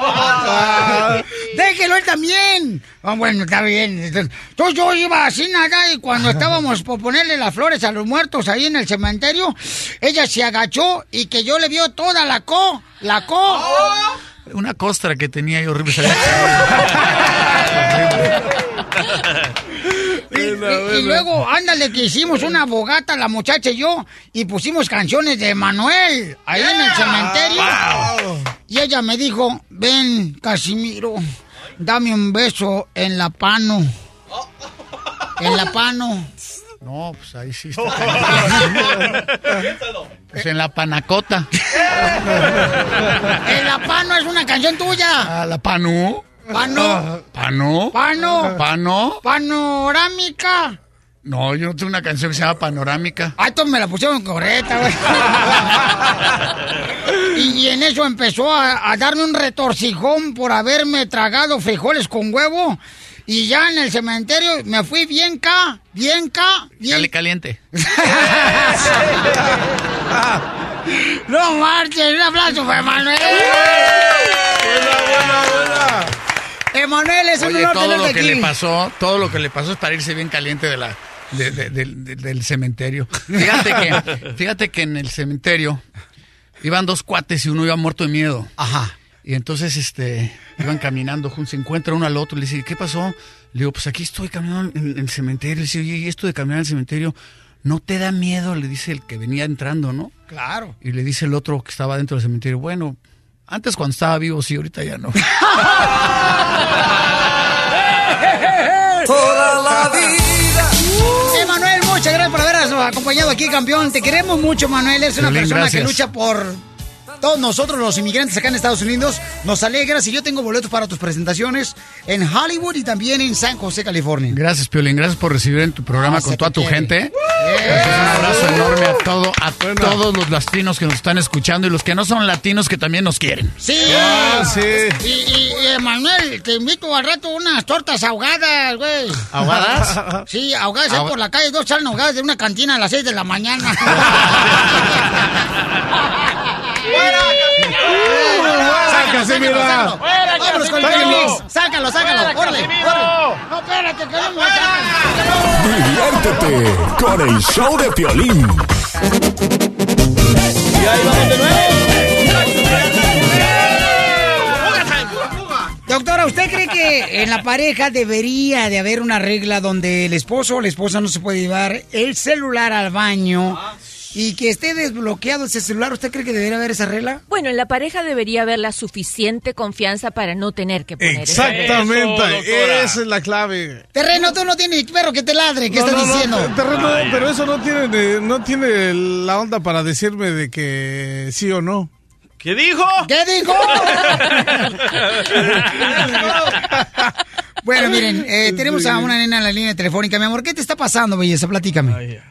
Déjelo él también. Ah, bueno, está bien. Entonces yo iba así nada y cuando estábamos por ponerle las flores a los muertos ahí en el cementerio, ella se agachó y que yo le vio toda la co, la co. Una costra que tenía ahí horrible. Y, y- y luego, ándale, que hicimos una bogata, la muchacha y yo, y pusimos canciones de Manuel ahí en el cementerio. Y ella me dijo, ven, Casimiro, dame un beso en la pano. En la pano. No, pues ahí sí está. Pues en la panacota. En la pano es una canción tuya. Ah, la panu. Pano. ¿Pano? Pano. ¿Pano? Panorámica. No, yo no tengo una canción que se llama Panorámica. Ah, esto me la pusieron correcta, güey. y, y en eso empezó a, a darme un retorcijón por haberme tragado frijoles con huevo. Y ya en el cementerio me fui bien ca, bien ca, bien... Cali caliente. No marches, un aplauso para Emanuel. Emanuel, es un Oye, honor todo lo que aquí. le pasó, todo lo que le pasó es para irse bien caliente de la, de- de- de- de- del cementerio. Fíjate que, fíjate que en el cementerio iban dos cuates y uno iba muerto de miedo. Ajá. Y entonces, este, iban caminando juntos, se encuentra uno al otro, le dice, ¿qué pasó? Le digo, pues aquí estoy caminando en, en el cementerio. Le dice, oye, ¿y esto de caminar en el cementerio no te da miedo? Le dice el que venía entrando, ¿no? Claro. Y le dice el otro que estaba dentro del cementerio, bueno, antes cuando estaba vivo, sí, ahorita ya no. Toda la vida. Emanuel, muchas gracias por habernos acompañado aquí, campeón. Te queremos mucho, Manuel. Eres una persona gracias. que lucha por todos nosotros, los inmigrantes acá en Estados Unidos. Nos alegra si yo tengo boletos para tus presentaciones en Hollywood y también en San José, California. Gracias, Piolín. Gracias por recibir en tu programa con toda tu quiere. gente. Un abrazo enorme a, todo, a todos los latinos que nos están escuchando y los que no son latinos que también nos quieren. Sí. Ah, sí. Y, y, y, Emanuel, te invito al rato unas tortas ahogadas, güey. ¿Ahogadas? Sí, ahogadas ahí Ahog- por la calle. Dos salen ahogadas de una cantina a las 6 de la mañana. Mira. Vámonos con el Sácalo. Sácalo, sácalo. Órale, órale. No, espérate, que no me Diviértete con el show de Piolín. Doctora, ¿usted cree que en la pareja debería de haber una regla donde el esposo o la esposa no se puede llevar el celular al baño y que esté desbloqueado ese celular? ¿Usted cree que debería haber esa regla? Bueno, en la pareja debería haber la suficiente confianza para no tener que poner. Exactamente, esa es la clave. Terreno, tú no tienes perro que te ladre. ¿Qué No, estás no, diciendo? te- terreno, pero eso no tiene, no tiene la onda para decirme de que sí o no. ¿Qué dijo? ¿Qué dijo? Bueno, miren, eh, tenemos a una nena en la línea telefónica. Mi amor, ¿qué te está pasando, belleza? Platícame.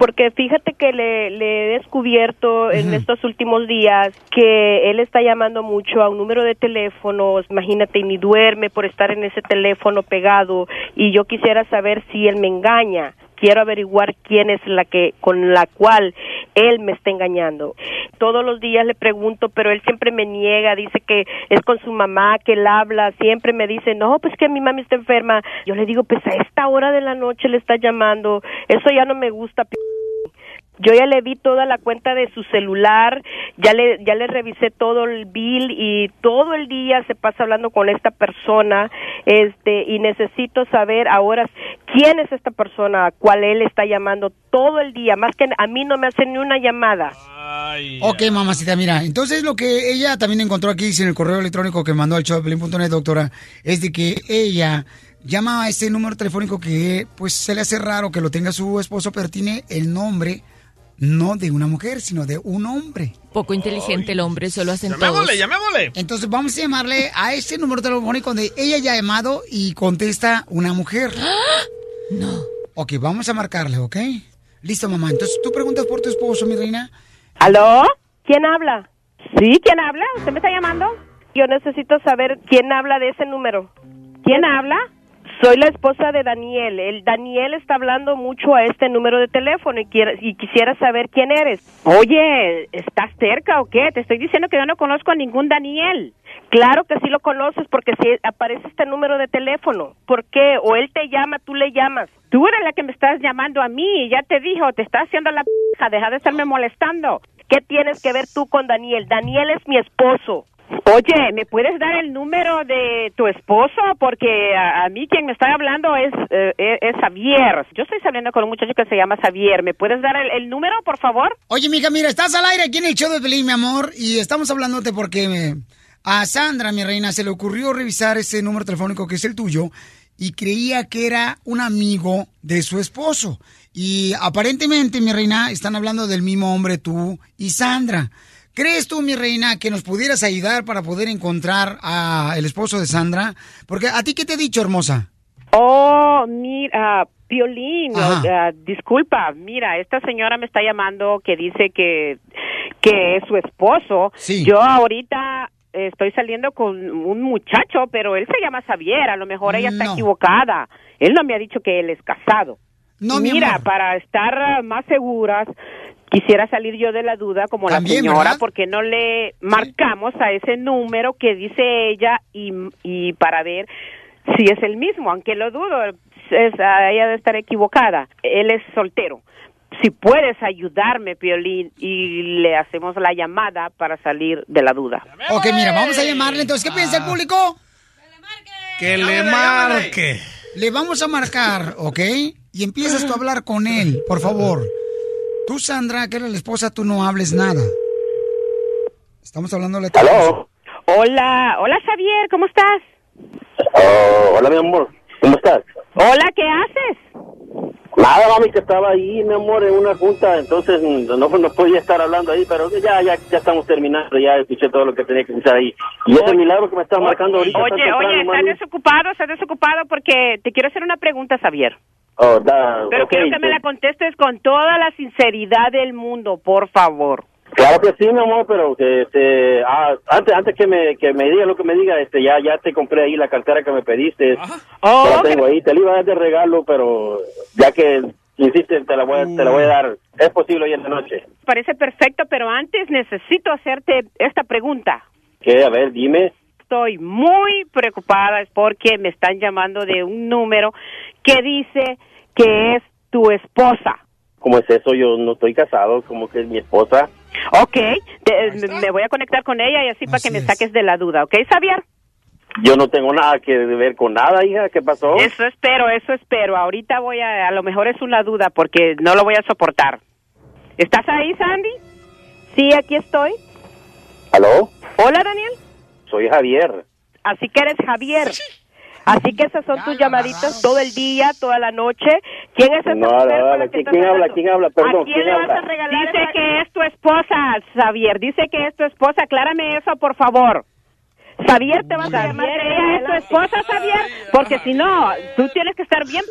Porque fíjate que le, le he descubierto en estos últimos días que él está llamando mucho a un número de teléfonos, imagínate, y ni duerme por estar en ese teléfono pegado y yo quisiera saber si él me engaña. Quiero averiguar quién es la que con la cual él me está engañando. Todos los días le pregunto, pero él siempre me niega, dice que es con su mamá que él habla, siempre me dice, "No, pues que mi mami está enferma." Yo le digo, "Pues a esta hora de la noche le está llamando." Eso ya no me gusta. Yo ya le vi toda la cuenta de su celular, ya le ya le revisé todo el bill y todo el día se pasa hablando con esta persona, este y necesito saber ahora quién es esta persona a cual él está llamando todo el día, más que a mí no me hace ni una llamada. Ok, mamacita, mira, entonces lo que ella también encontró aquí dice en el correo electrónico que mandó al showpelín.net, doctora, es de que ella llama a este número telefónico que pues se le hace raro que lo tenga su esposo, pero tiene el nombre no de una mujer, sino de un hombre. Poco inteligente el hombre, solo hacen todos. Llamémosle, llamémosle. Entonces vamos a llamarle a este número telefónico donde ella ya ha llamado y contesta una mujer. No. Ok, vamos a marcarle, ¿ok? Listo, mamá. Entonces tú preguntas por tu esposo, mi reina. ¿Aló? ¿Quién habla? Sí, ¿quién habla? ¿Usted me está llamando? Yo necesito saber quién habla de ese número. ¿Quién habla? Soy la esposa de Daniel. El Daniel está hablando mucho a este número de teléfono y, quiera- y quisiera saber quién eres. Oye, ¿estás cerca o qué? Te estoy diciendo que yo no conozco a ningún Daniel. Claro que sí lo conoces porque si aparece este número de teléfono. ¿Por qué? O él te llama, tú le llamas. Tú eres la que me estás llamando a mí. Ya te dijo, te está haciendo la p***. Deja de estarme molestando. ¿Qué tienes que ver tú con Daniel? Daniel es mi esposo. Oye, ¿me puedes dar el número de tu esposo? Porque a, mí quien me está hablando es, eh, es, es Javier. Yo estoy saliendo con un muchacho que se llama Javier. ¿Me puedes dar el, número, por favor? Oye, mija, mira, estás al aire aquí en el show de Pelín, mi amor, y estamos hablándote porque me- a Sandra, mi reina, se le ocurrió revisar ese número telefónico que es el tuyo y creía que era un amigo de su esposo. Y aparentemente, mi reina, están hablando del mismo hombre tú y Sandra. ¿Crees tú, mi reina, que nos pudieras ayudar para poder encontrar a el esposo de Sandra? Porque a ti, ¿qué te he dicho, hermosa? Oh, mira, Piolín, disculpa, mira, esta señora me está llamando que dice que, que es su esposo. Sí. Yo ahorita estoy saliendo con un muchacho, pero él se llama Xavier, a lo mejor ella está equivocada. Él no me ha dicho que él es casado. No, mi Mira, para estar más seguras, quisiera salir yo de la duda como También, la señora, ¿verdad? porque no le marcamos a ese número que dice ella y, y para ver si es el mismo, aunque lo dudo, es, ah, ella debe estar equivocada. Él es soltero. Si puedes ayudarme, Piolín, y le hacemos la llamada para salir de la duda. Ok, mira, vamos a llamarle. Entonces, ¿qué piensa el público? Que le marque. Le vamos a marcar, ¿ok? Y empiezas tú a hablar con él, por favor. Tú, Sandra, que eres la esposa, tú no hables nada. Estamos hablando de Hola, hola Xavier, ¿cómo estás? Oh, hola, mi amor. ¿Cómo estás? Hola, ¿qué haces? Nada, mami, que estaba ahí, mi amor, en una junta, entonces mm, no, no podía estar hablando ahí, pero ya, ya, ya estamos terminando, ya escuché todo lo que tenía que escuchar ahí. Y ese milagro que me estás marcando ahorita. Oye, temprano, oye, ¿estás mami. desocupado? ¿Estás desocupado? Porque te quiero hacer una pregunta, Xavier. Oh, da, Pero ok, quiero que me pues, la contestes con toda la sinceridad del mundo, por favor. Claro que sí, mi amor, pero que este, ah, antes, antes que me, que me diga lo que me diga, este, ya, ya te compré ahí la cartera que me pediste. Oh, Ya la tengo ahí, te la iba a dar de regalo, pero ya que insistes, te la voy a, te la voy a dar. Es posible hoy en la noche. Parece perfecto, pero antes necesito hacerte esta pregunta. ¿Qué? A ver, dime. Estoy muy preocupada es porque me están llamando de un número que dice que es tu esposa. ¿Cómo es eso? Yo no estoy casado, como que es mi esposa. Ok, te- me voy a conectar con ella y así, para que me saques de la duda, ¿ok, Xavier? Yo no tengo nada que ver con nada, hija. ¿Qué pasó? Eso espero, eso espero. Ahorita voy a, a lo mejor es una duda porque no lo voy a soportar. ¿Estás ahí, Sandy? Sí, aquí estoy. ¿Aló? Hola, Daniel. Soy Javier. Así que eres Javier. Así que esas son tus llamaditas todo el día, toda la noche. ¿Quién es esa No, mujer no, no, que ¿quién, quién habla? ¿Quién habla? Perdón, ¿A quién, ¿quién le vas a regalar? Dice que es tu esposa, Javier. Dice que es tu esposa. Aclárame eso, por favor. Javier, ¿te vas a llamar que ella es tu esposa, Javier? Porque si no, tú tienes que estar bien.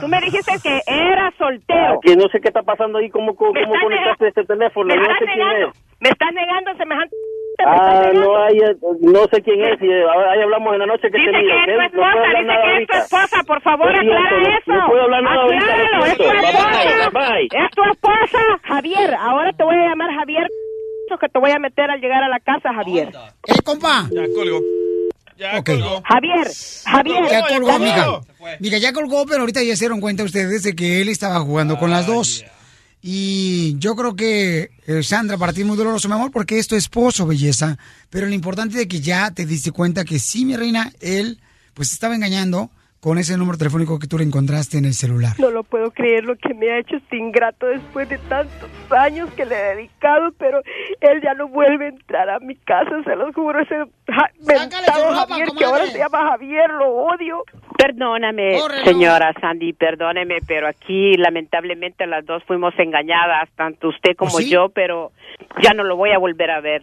Tú me dijiste que era soltero. Aquí no sé qué está pasando ahí, cómo, cómo, cómo conectaste este teléfono, Me no estás sé quién negando. es. Me estás negando semejante... Ah, no, eh, no sé quién es, y eh, ahí hablamos en la noche que Dice te que es tu No puedo esposa, hablar dice que es tu ahorita. esposa, por favor, siento, aclara no- eso. no puedo hablar nada ahorita, lo Acláralo, es tu. Bye, esposa. bye. Es tu esposa, Javier. Ahora te voy a llamar Javier, que te voy a meter al llegar a la casa, Javier. ¡Eh, compa! Ya colgó. Ya colgó. Javier, Javier. Ya colgó, Javier. amiga. Mira, ya colgó, pero ahorita ya se dieron cuenta ustedes de que él estaba jugando con las dos. Y yo creo que, eh, Sandra, para ti es muy doloroso, mi amor, porque es tu esposo, belleza. Pero lo importante es que ya te diste cuenta que sí, mi reina, él pues estaba engañando con ese número telefónico que tú le encontraste en el celular. No lo puedo creer lo que me ha hecho este ingrato después de tantos años que le he dedicado, pero él ya no vuelve a entrar a mi casa, se los juro, ese ja- mentado ropa, Javier que ahora se llama Javier, lo odio. Perdóname, Córrelo. señora Sandy, perdóneme, pero aquí lamentablemente las dos fuimos engañadas, tanto usted como ¿Oh, sí? yo, pero ya no lo voy a volver a ver.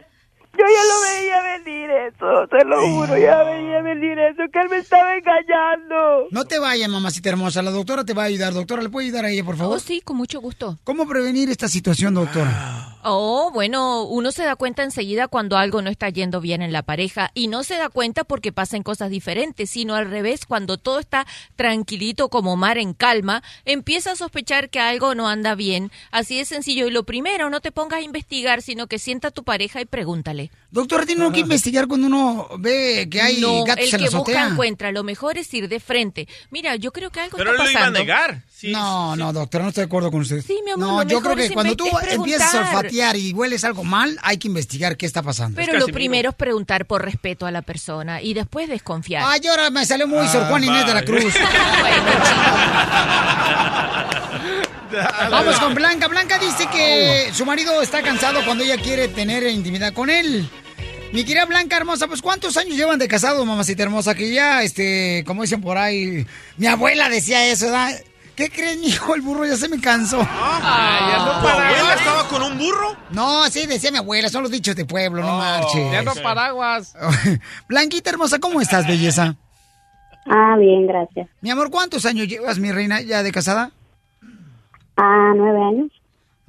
Yo ya lo veía venir eso, te lo juro, ya veía venir eso, que él me estaba engañando. No te vayas, mamacita hermosa. La doctora te va a ayudar. Doctora, ¿le puede ayudar a ella, por favor? Oh, sí, con mucho gusto. ¿Cómo prevenir esta situación, doctora? Oh, bueno, uno se da cuenta enseguida cuando algo no está yendo bien en la pareja y no se da cuenta porque pasan cosas diferentes, sino al revés, cuando todo está tranquilito como mar en calma, empieza a sospechar que algo no anda bien. Así es sencillo. Y lo primero, no te pongas a investigar, sino que sienta a tu pareja y pregúntale. Doctora, tiene uno que investigar cuando uno ve que hay no, gatos el en que la busca azotea. encuentra. Lo mejor es ir de frente. Mira, yo creo que algo Pero él está lo iba a pasando. negar. no, no, doctora, no estoy de acuerdo con usted. Sí, mi amor, No, lo yo mejor creo es que cuando tú inve- es empiezas a preguntar. olfatear y hueles algo mal, hay que investigar qué está pasando. Pero lo primero es preguntar por respeto a la persona y después desconfiar. Ay, ahora me salió muy Sor Juan Inés de la Cruz. Vamos con Blanca. Blanca dice que su marido está cansado cuando ella quiere tener intimidad con él. Mi querida Blanca hermosa, pues ¿cuántos años llevan de casado, mamacita hermosa? Que ya, este, como dicen por ahí, mi abuela decía eso, ¿verdad? ¿Qué crees, mijo? El burro ya se me cansó. Ay, ¿Tu abuela estaba con un burro? No, sí, decía mi abuela, son los dichos de pueblo, no marches. Ya no paraguas. Blanquita hermosa, ¿cómo estás, belleza? Ah, bien, gracias. Mi amor, ¿cuántos años llevas, mi reina, ya de casada? Ah, nueve años.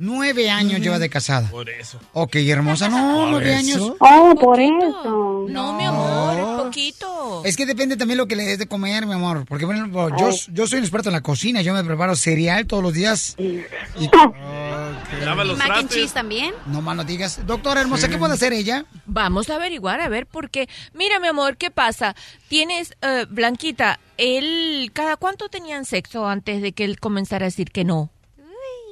Nueve años lleva de casada. Por eso. Ok, hermosa, no, ¿Por nueve eso? años. Oh, por eso. No, mi amor, poquito. Es que depende también lo que le des de comer, mi amor. Porque, bueno, yo, yo soy un experto en la cocina. Yo me preparo cereal todos los días. Y, Lava los Mac and cheese también. no más no digas. Doctora hermosa, ¿qué puede hacer ella? Vamos a averiguar, a ver, porque, mira, mi amor, ¿qué pasa? Tienes, eh, Blanquita, él, ¿cada cuánto tenían sexo antes de que él comenzara a decir que no?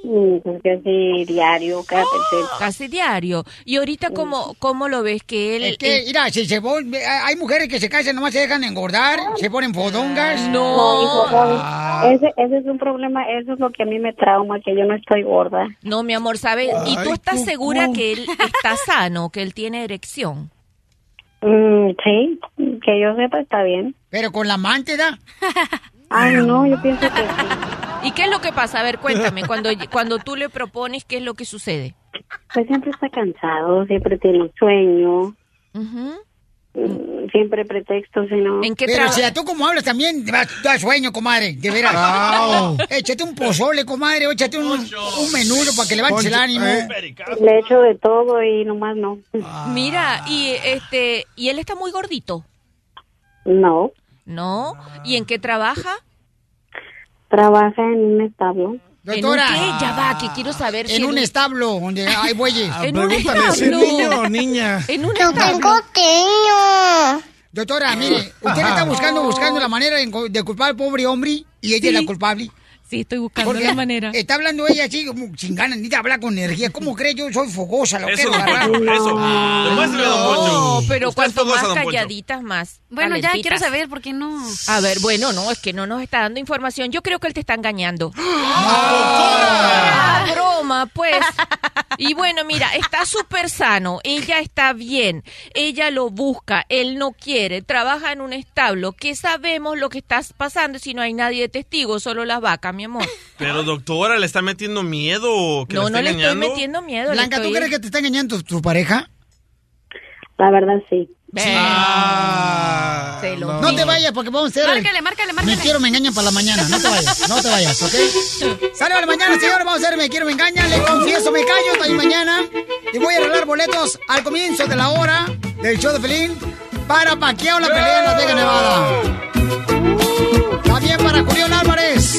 Mm, casi diario, cada tercer. Casi diario. ¿Y ahorita cómo, cómo lo ves que él... Es que, él- mira, si se vol- hay mujeres que se casan, nomás se dejan engordar, se ponen fodongas. No, hijo, no. Ese, ese es un problema, eso es lo que a mí me trauma, que yo no estoy gorda. No, mi amor, ¿sabes? ¿Y tú estás segura que él está sano, que él tiene erección? Mm, sí, que yo sepa está bien. Pero con la amante, ¿da? Ay, no, yo pienso que sí. ¿Y qué es lo que pasa? A ver, cuéntame, cuando, cuando tú le propones, ¿qué es lo que sucede? Pues siempre está cansado, siempre tiene sueño, mm, siempre pretextos, y no. ¿En qué Pero tra- si a tú como hablas también, da sueño, comadre, de veras. Au. Échate un pozole, comadre, o échate un, un menudo para que levantes el Poncho, ánimo. eh. Le echo de todo y nomás no. Mira, y este, y él está muy gordito. No, ¿No? ¿Y en qué trabaja? Trabaja en un establo. Doctora. ¿En un qué? Ya va, que quiero saber si En un establo donde hay bueyes. En un Pregúntale si es establo. niño o niña. En un establo. tengo Doctora, mire, usted está buscando, buscando la manera de, de culpar al pobre hombre y ella es la culpable. Sí, estoy buscando Porque la manera. Está hablando ella así, como sin ganas, ni de hablar con energía. ¿Cómo cree? Yo soy fogosa, lo Eso, que don eso. Don Poncho. No, pero Usted es cuanto fogosa, más don Poncho. calladitas, más. Bueno, ya calentitas. quiero saber por qué no. A ver, bueno, no, es que no nos está dando información. Yo creo que él te está engañando. ¡Ah! Ah, broma, pues. Y bueno, mira, está súper sano. Ella está bien. Ella lo busca. Él no quiere. Trabaja en un establo. ¿Qué sabemos lo que está pasando si no hay nadie de testigo? Solo las vacas, mi amor. Pero doctora, ¿le está metiendo miedo? ¿Que No, no le estoy engañando? metiendo miedo. Blanca, ¿tú estoy- crees que te está engañando tu, tu pareja? La verdad sí. Se lo No te vayas porque vamos a hacer. Márcale, márcale, márcale. Me quiero, me engañan para la mañana. No te vayas, no te vayas, ¿ok? Sale a la mañana, señor. Vamos a hacer Me quiero, me engañan. Le confieso, me callo. Hasta mañana. Y voy a arreglar boletos al comienzo de la hora del show de Pelín para Paquiao la pelea en Las Vegas, Nevada. También para Julián Álvarez.